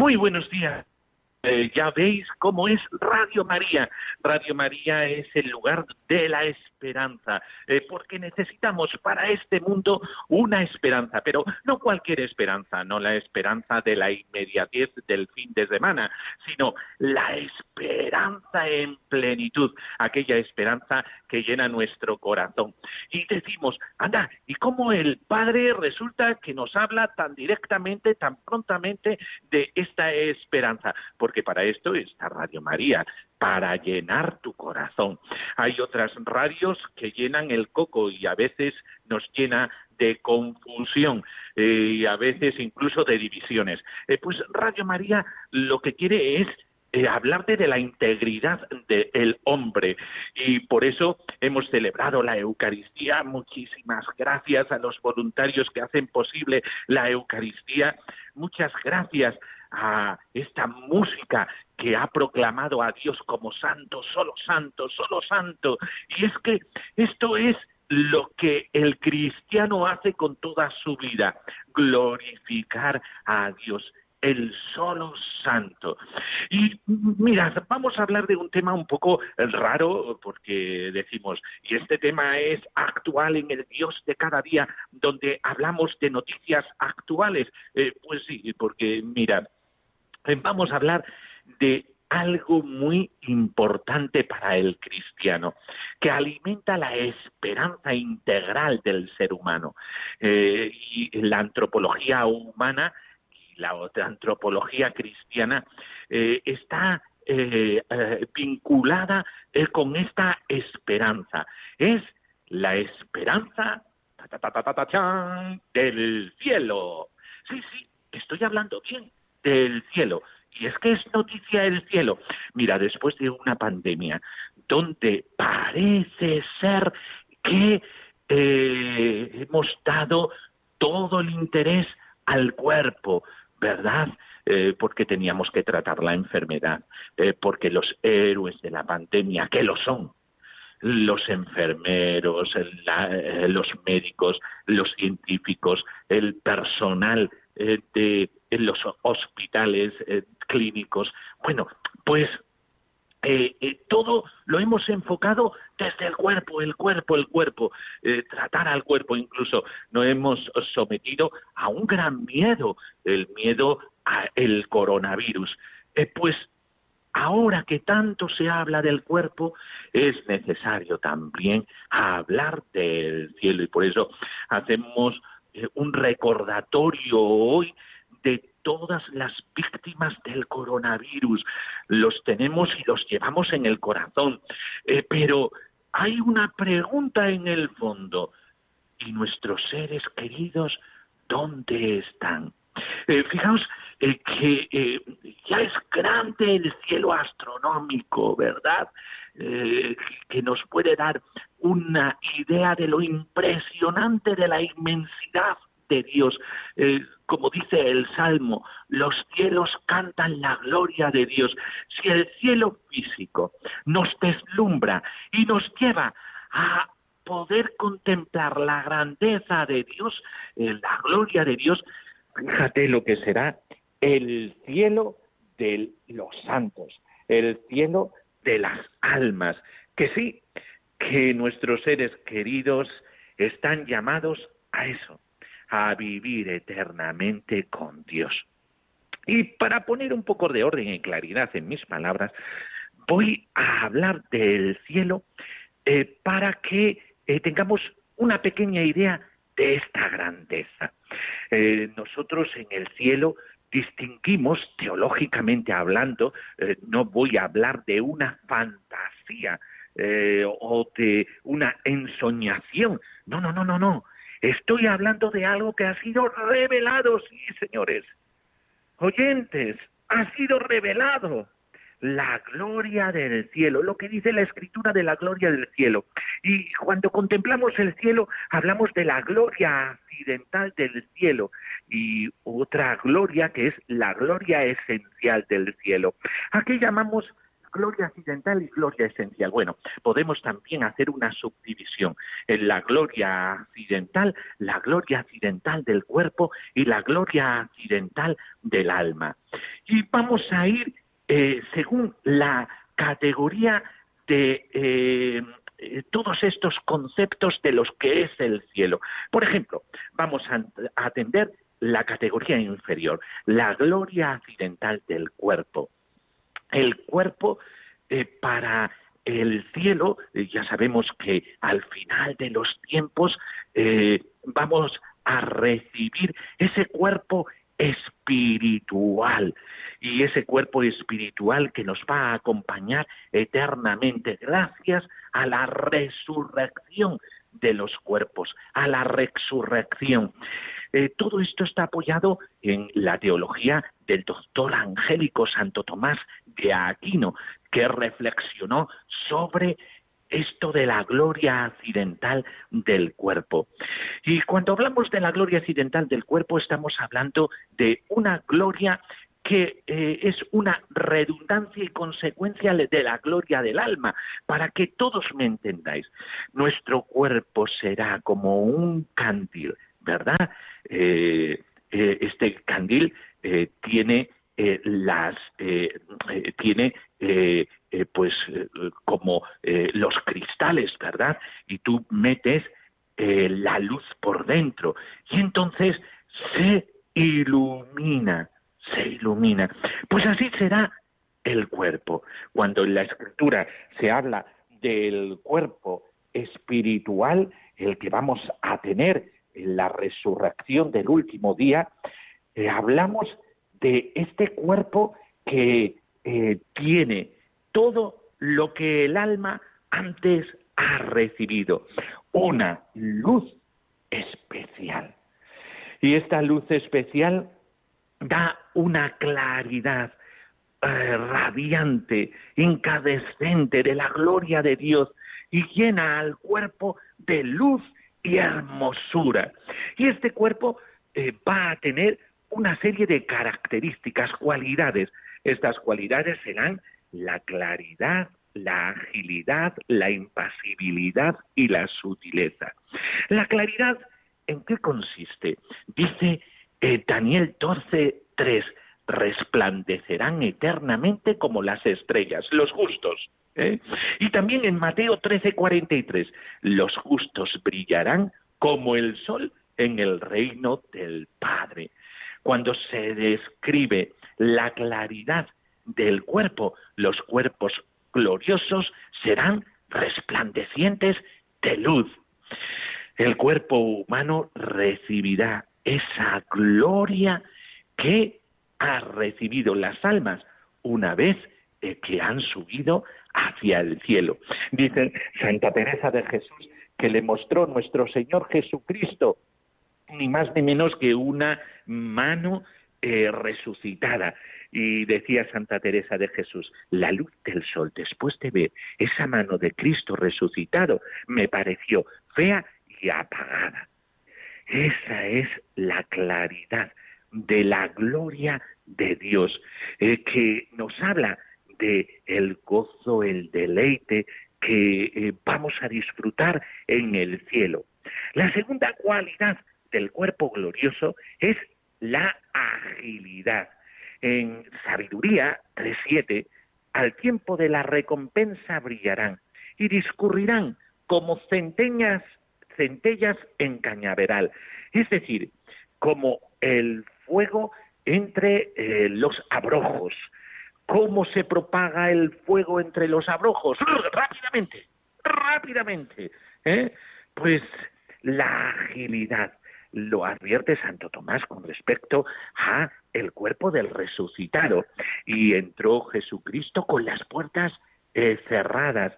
Muy buenos días. Eh, ya veis cómo es Radio María. Radio María es el lugar de la esperanza, eh, porque necesitamos para este mundo una esperanza, pero no cualquier esperanza, no la esperanza de la inmediatez del fin de semana, sino la esperanza en plenitud, aquella esperanza que llena nuestro corazón. Y decimos, anda, ¿y cómo el Padre resulta que nos habla tan directamente, tan prontamente de esta esperanza? porque para esto está Radio María, para llenar tu corazón. Hay otras radios que llenan el coco y a veces nos llena de confusión eh, y a veces incluso de divisiones. Eh, pues Radio María lo que quiere es eh, hablarte de la integridad del hombre y por eso hemos celebrado la Eucaristía. Muchísimas gracias a los voluntarios que hacen posible la Eucaristía. Muchas gracias a esta música que ha proclamado a Dios como santo, solo santo, solo santo. Y es que esto es lo que el cristiano hace con toda su vida, glorificar a Dios el solo santo. Y mira, vamos a hablar de un tema un poco raro, porque decimos, y este tema es actual en el Dios de cada día, donde hablamos de noticias actuales. Eh, pues sí, porque mira, vamos a hablar de algo muy importante para el cristiano, que alimenta la esperanza integral del ser humano. Eh, y la antropología humana y la otra antropología cristiana eh, está eh, vinculada con esta esperanza. Es la esperanza del cielo. Sí, sí, estoy hablando bien del cielo. Y es que es noticia del cielo. Mira, después de una pandemia donde parece ser que eh, hemos dado todo el interés al cuerpo, ¿verdad? Eh, porque teníamos que tratar la enfermedad, eh, porque los héroes de la pandemia, que lo son, los enfermeros, los médicos, los científicos, el personal de en los hospitales eh, clínicos. Bueno, pues eh, eh, todo lo hemos enfocado desde el cuerpo, el cuerpo, el cuerpo, tratar al cuerpo incluso. Nos hemos sometido a un gran miedo, el miedo al coronavirus. pues ahora que tanto se habla del cuerpo, es necesario también hablar del cielo y por eso hacemos un recordatorio hoy todas las víctimas del coronavirus. Los tenemos y los llevamos en el corazón. Eh, pero hay una pregunta en el fondo. ¿Y nuestros seres queridos dónde están? Eh, fijaos eh, que ya es grande el cielo astronómico, ¿verdad? que nos puede dar una idea de lo impresionante de la inmensidad Dios. Eh, como dice el Salmo, los cielos cantan la gloria de Dios. Si el cielo físico nos deslumbra y nos lleva a poder contemplar la grandeza de Dios, eh, la gloria de Dios, fíjate lo que será el cielo de los santos, el cielo de las almas, que sí, que nuestros seres queridos están llamados a eso, a vivir eternamente con Dios. Y para poner un poco de orden y claridad en mis palabras, voy a hablar del cielo eh, para que eh, tengamos una pequeña idea de esta grandeza. Eh, nosotros en el cielo distinguimos, teológicamente hablando, no voy a hablar de una fantasía o de una ensoñación, no, no, no, no, no, Estoy hablando de algo que ha sido revelado, sí, señores. oyentes, ha sido revelado la gloria del cielo, lo que dice la escritura de la gloria del cielo. Y cuando contemplamos el cielo, hablamos de la gloria accidental del cielo y otra gloria que es la gloria esencial del cielo. ¿A qué llamamos gloria accidental y gloria esencial. Bueno, podemos también hacer una subdivisión en la gloria accidental, la gloria accidental del cuerpo y la gloria accidental del alma. Y vamos a ir eh, según la categoría de eh, eh, todos estos conceptos de los que es el cielo. Por ejemplo, vamos a, atender la categoría inferior, la gloria accidental del cuerpo. El cuerpo para el cielo, ya sabemos que al final de los tiempos vamos a recibir ese cuerpo espiritual. Y ese cuerpo espiritual que nos va a acompañar eternamente gracias a la resurrección de los cuerpos, a la resurrección. Eh, todo esto está apoyado en la teología del doctor angélico Santo Tomás de Aquino, que reflexionó sobre esto de la gloria accidental del cuerpo. Y cuando hablamos de la gloria accidental del cuerpo, estamos hablando de una gloria que eh, es una redundancia y consecuencia de la gloria del alma, para que todos me entendáis. Nuestro cuerpo será como un candil, ¿verdad? Eh, eh, este candil tiene las tiene pues como los cristales, ¿verdad? Y tú metes la luz por dentro y entonces se ilumina se ilumina. Pues así será el cuerpo. Cuando en la escritura se habla del cuerpo espiritual, el que vamos a tener en la resurrección del último día, eh, hablamos de este cuerpo que eh, tiene todo lo que el alma antes ha recibido, una luz especial. Y esta luz especial da una claridad eh, radiante, incandescente de la gloria de Dios y llena al cuerpo de luz y hermosura. Y este cuerpo eh, va a tener una serie de características, cualidades. Estas cualidades serán la claridad, la agilidad, la impasibilidad y la sutileza. La claridad, ¿en qué consiste? Dice eh, Daniel 12, 3, resplandecerán eternamente como las estrellas, los justos. ¿eh? Y también en Mateo 13, 43, los justos brillarán como el sol en el reino del Padre. Cuando se describe la claridad del cuerpo, los cuerpos gloriosos serán resplandecientes de luz. El cuerpo humano recibirá esa gloria que ha recibido las almas una vez que han subido hacia el cielo. Dice Santa Teresa de Jesús que le mostró nuestro Señor Jesucristo ni más ni menos que una mano eh, resucitada. Y decía Santa Teresa de Jesús, la luz del sol, después de ver esa mano de Cristo resucitado, me pareció fea y apagada. Esa es la claridad de la gloria de Dios, eh, que nos habla de el gozo, el deleite que eh, vamos a disfrutar en el cielo. La segunda cualidad del cuerpo glorioso es la agilidad. En Sabiduría 3.7, al tiempo de la recompensa brillarán y discurrirán como centenas centellas en cañaveral, es decir, como el fuego entre eh, los abrojos. ¿Cómo se propaga el fuego entre los abrojos? Rápidamente, rápidamente. ¿eh? Pues la agilidad lo advierte Santo Tomás con respecto a el cuerpo del resucitado y entró Jesucristo con las puertas eh, cerradas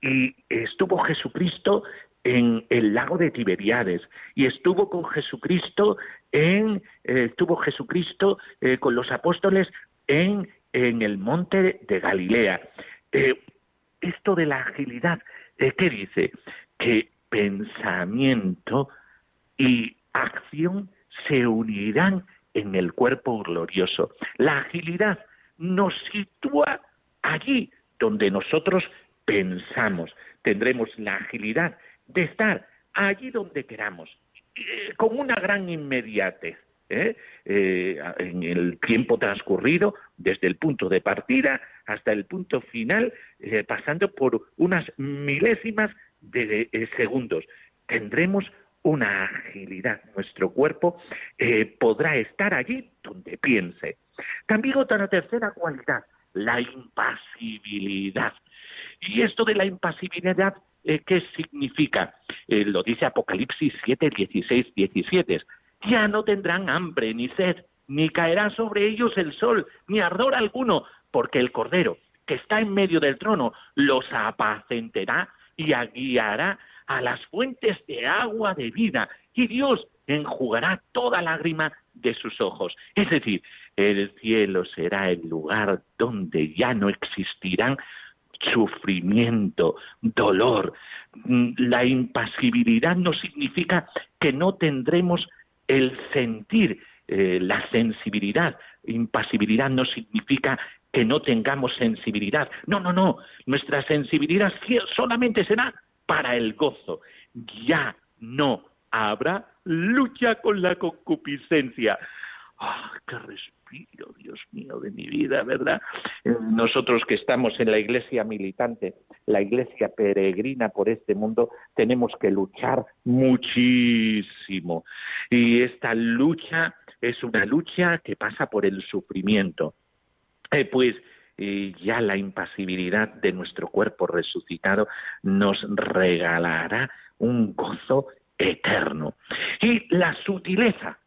y estuvo Jesucristo en el lago de Tiberiades y estuvo con Jesucristo en eh, estuvo Jesucristo eh, con los apóstoles en, en el monte de Galilea. Eh, esto de la agilidad, ¿qué dice? Que pensamiento y acción se unirán en el cuerpo glorioso. La agilidad nos sitúa allí donde nosotros pensamos. Tendremos la agilidad de estar allí donde queramos, eh, con una gran inmediatez. ¿eh? Eh, en el tiempo transcurrido, desde el punto de partida hasta el punto final, pasando por unas milésimas de segundos. Tendremos una agilidad. Nuestro cuerpo podrá estar allí donde piense. También otra tercera cualidad, la impasibilidad. Y esto de la impasibilidad eh, ¿qué significa? Eh, lo dice Apocalipsis 7, 16, 17. Ya no tendrán hambre ni sed, ni caerá sobre ellos el sol, ni ardor alguno, porque el Cordero, que está en medio del trono, los apacentará y guiará a las fuentes de agua de vida, y Dios enjugará toda lágrima de sus ojos. Es decir, el cielo será el lugar donde ya no existirán sufrimiento, dolor. Mm, la impasibilidad no significa que no tendremos el sentir, eh, la sensibilidad. Impasibilidad no significa que no tengamos sensibilidad. No, no, no. Nuestra sensibilidad solamente será para el gozo. Ya no habrá lucha con la concupiscencia. ¡Ah, qué Dios mío de mi vida, ¿verdad? Eh, nosotros que estamos en la iglesia militante, la iglesia peregrina por este mundo, tenemos que luchar muchísimo. Y esta lucha es una lucha que pasa por el sufrimiento. Eh, pues eh, ya la impasibilidad de nuestro cuerpo resucitado nos regalará un gozo eterno. Y la sutileza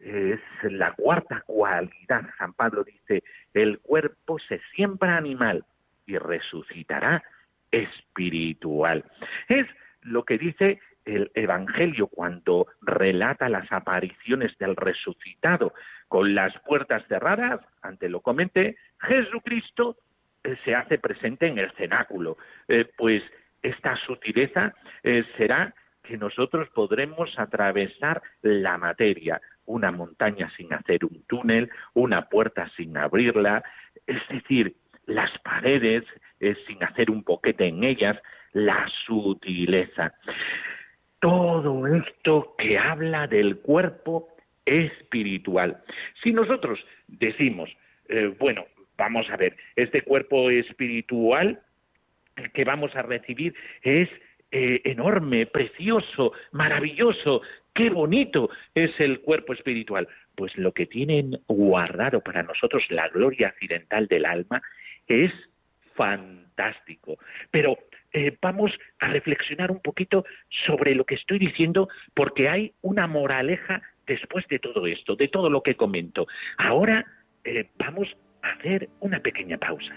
es la cuarta cualidad. San Pablo dice, el cuerpo se siembra animal y resucitará espiritual. Es lo que dice el Evangelio cuando relata las apariciones del resucitado con las puertas cerradas, ante lo comenté, Jesucristo eh, se hace presente en el cenáculo. Eh, pues esta sutileza eh, será que nosotros podremos atravesar la materia, una montaña sin hacer un túnel, una puerta sin abrirla, es decir, las paredes eh, sin hacer un boquete en ellas, la sutileza. Todo esto que habla del cuerpo espiritual. Si nosotros decimos, eh, bueno, vamos a ver, este cuerpo espiritual que vamos a recibir es eh, enorme, precioso, maravilloso, qué bonito es el cuerpo espiritual. Pues lo que tienen guardado para nosotros la gloria accidental del alma es fantástico. Pero eh, vamos a reflexionar un poquito sobre lo que estoy diciendo porque hay una moraleja después de todo esto, de todo lo que comento. Ahora eh, vamos a hacer una pequeña pausa.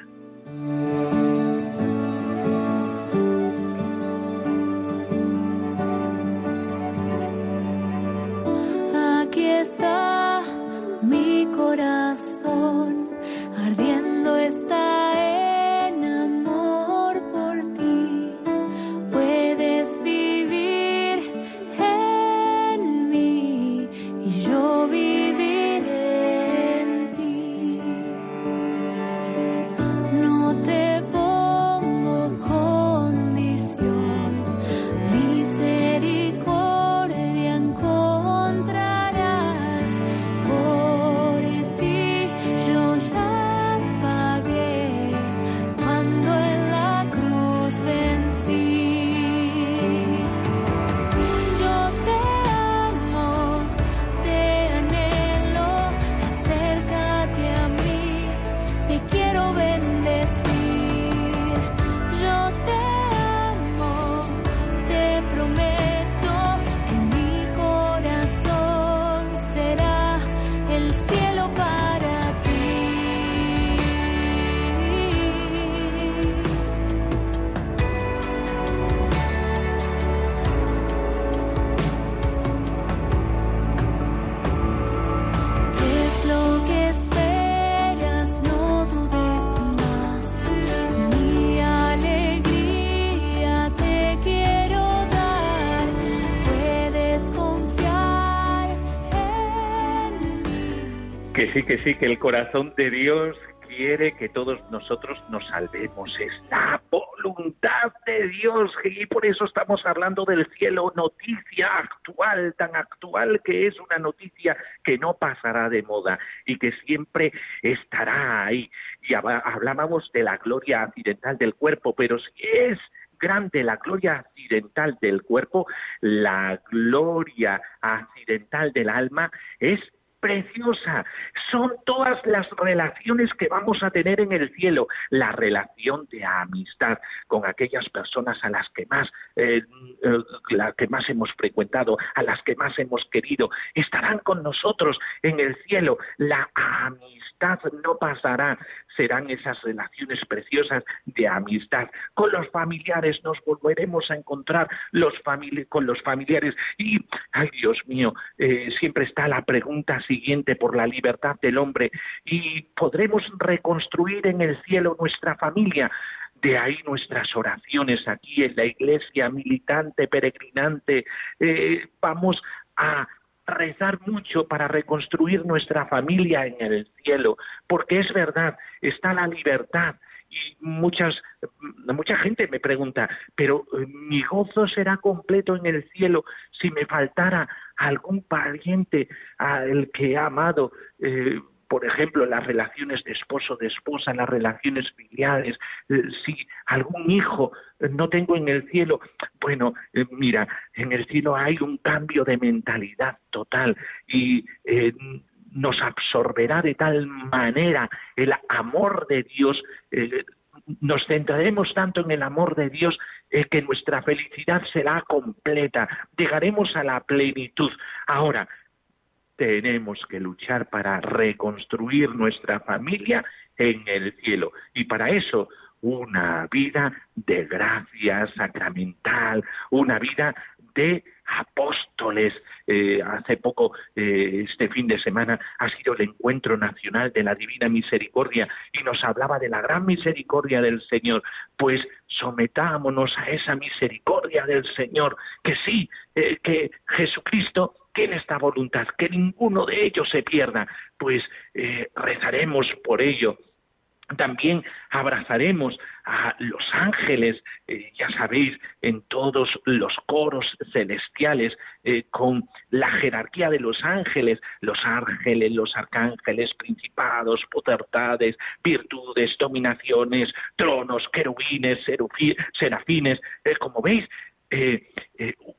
Sí, que sí, que el corazón de Dios quiere que todos nosotros nos salvemos. Es la voluntad de Dios y por eso estamos hablando del cielo, noticia actual, tan actual que es una noticia que no pasará de moda y que siempre estará ahí. Y hablábamos de la gloria accidental del cuerpo, pero si es grande la gloria accidental del cuerpo, la gloria accidental del alma es preciosa. Son todas las relaciones que vamos a tener en el cielo. La relación de amistad con aquellas personas a las que más, eh, eh, que más hemos frecuentado, a las que más hemos querido, estarán con nosotros en el cielo. La amistad no pasará serán esas relaciones preciosas de amistad. Con los familiares nos volveremos a encontrar con los familiares y, ay Dios mío, eh, siempre está la pregunta siguiente por la libertad del hombre y podremos reconstruir en el cielo nuestra familia. De ahí nuestras oraciones aquí en la iglesia militante, peregrinante. Eh, vamos a rezar mucho para reconstruir nuestra familia en el cielo, porque es verdad, está la libertad. Y muchas, mucha gente me pregunta, pero eh, mi gozo será completo en el cielo si me faltara algún pariente al que he amado. Eh, por ejemplo, las relaciones de esposo, de esposa, las relaciones filiales, eh, si algún hijo no tengo en el cielo, bueno, mira, en el cielo hay un cambio de mentalidad total y eh, nos absorberá de tal manera el amor de Dios, nos centraremos tanto en el amor de Dios que nuestra felicidad será completa, llegaremos a la plenitud. Ahora, tenemos que luchar para reconstruir nuestra familia en el cielo. Y para eso, una vida de gracia sacramental, una vida de apóstoles. Eh, hace poco, eh, este fin de semana, ha sido el encuentro nacional de la Divina Misericordia y nos hablaba de la gran misericordia del Señor. Pues sometámonos a esa misericordia del Señor, que sí, eh, que Jesucristo tiene esta voluntad, que ninguno de ellos se pierda, pues rezaremos por ello. También abrazaremos a los ángeles, eh, ya sabéis, en todos los coros celestiales, eh, con la jerarquía de los ángeles, los ángeles, los arcángeles, principados, potestades, virtudes, dominaciones, tronos, querubines, serafines, como veis,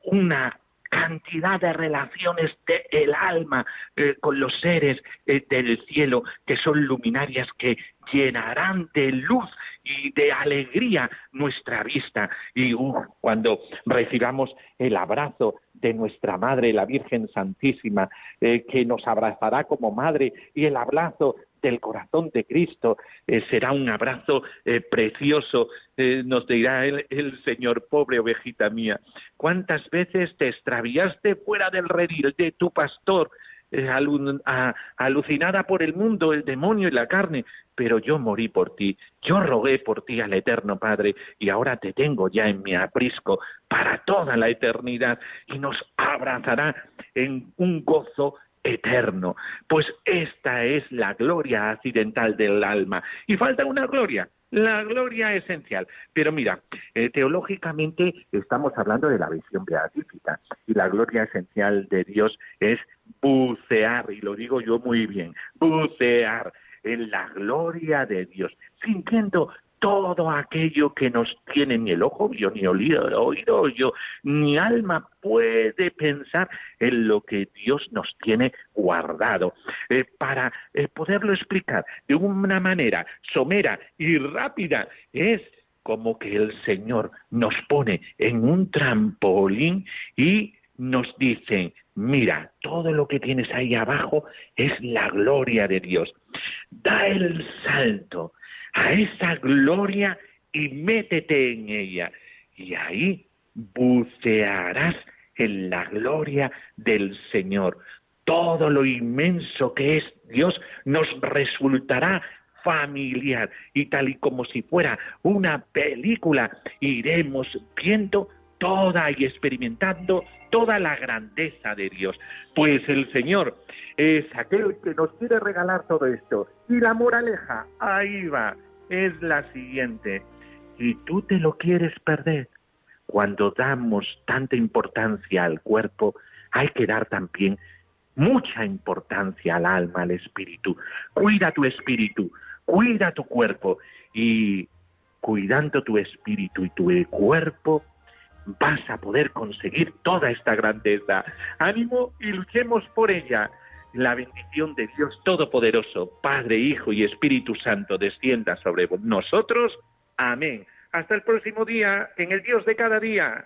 una cantidad de relaciones del alma eh, con los seres eh, del cielo que son luminarias que llenarán de luz y de alegría nuestra vista. Y cuando recibamos el abrazo de nuestra Madre, la Virgen Santísima, eh, que nos abrazará como Madre, y el abrazo del corazón de Cristo. Eh, será un abrazo eh, precioso, eh, nos dirá el, Señor, pobre ovejita mía. ¿Cuántas veces te extraviaste fuera del redil de tu pastor? alucinada por el mundo, el demonio y la carne, pero yo morí por ti, yo rogué por ti al Eterno Padre, y ahora te tengo ya en mi aprisco para toda la eternidad, y nos abrazará en un gozo eterno. Pues esta es la gloria accidental del alma. Y falta una gloria, la gloria esencial. Pero mira, eh, teológicamente estamos hablando de la visión beatífica y la gloria esencial de Dios es bucear, y lo digo yo muy bien, bucear en la gloria de Dios, sintiendo todo aquello que nos tiene ni el ojo vio, ni oído yo, ni alma puede pensar en lo que Dios nos tiene guardado. Eh, para eh, poderlo explicar de una manera somera y rápida, es como que el Señor nos pone en un trampolín y nos dice, mira, todo lo que tienes ahí abajo es la gloria de Dios. Da el salto, a esa gloria y métete en ella. Y ahí bucearás en la gloria del Señor. Todo lo inmenso que es Dios nos resultará familiar y tal y como si fuera una película iremos viendo toda y experimentando toda la grandeza de Dios. Pues el Señor es aquel que nos quiere regalar todo esto. Y la moraleja, ahí va, es la siguiente. Si tú te lo quieres perder, cuando damos tanta importancia al cuerpo, hay que dar también mucha importancia al alma, al espíritu. Cuida tu espíritu, cuida tu cuerpo y cuidando tu espíritu y tu cuerpo, vas a poder conseguir toda esta grandeza. Ánimo y luchemos por ella. La bendición de Dios Todopoderoso, Padre, Hijo y Espíritu Santo, descienda sobre nosotros. Amén. Hasta el próximo día en el Dios de cada día.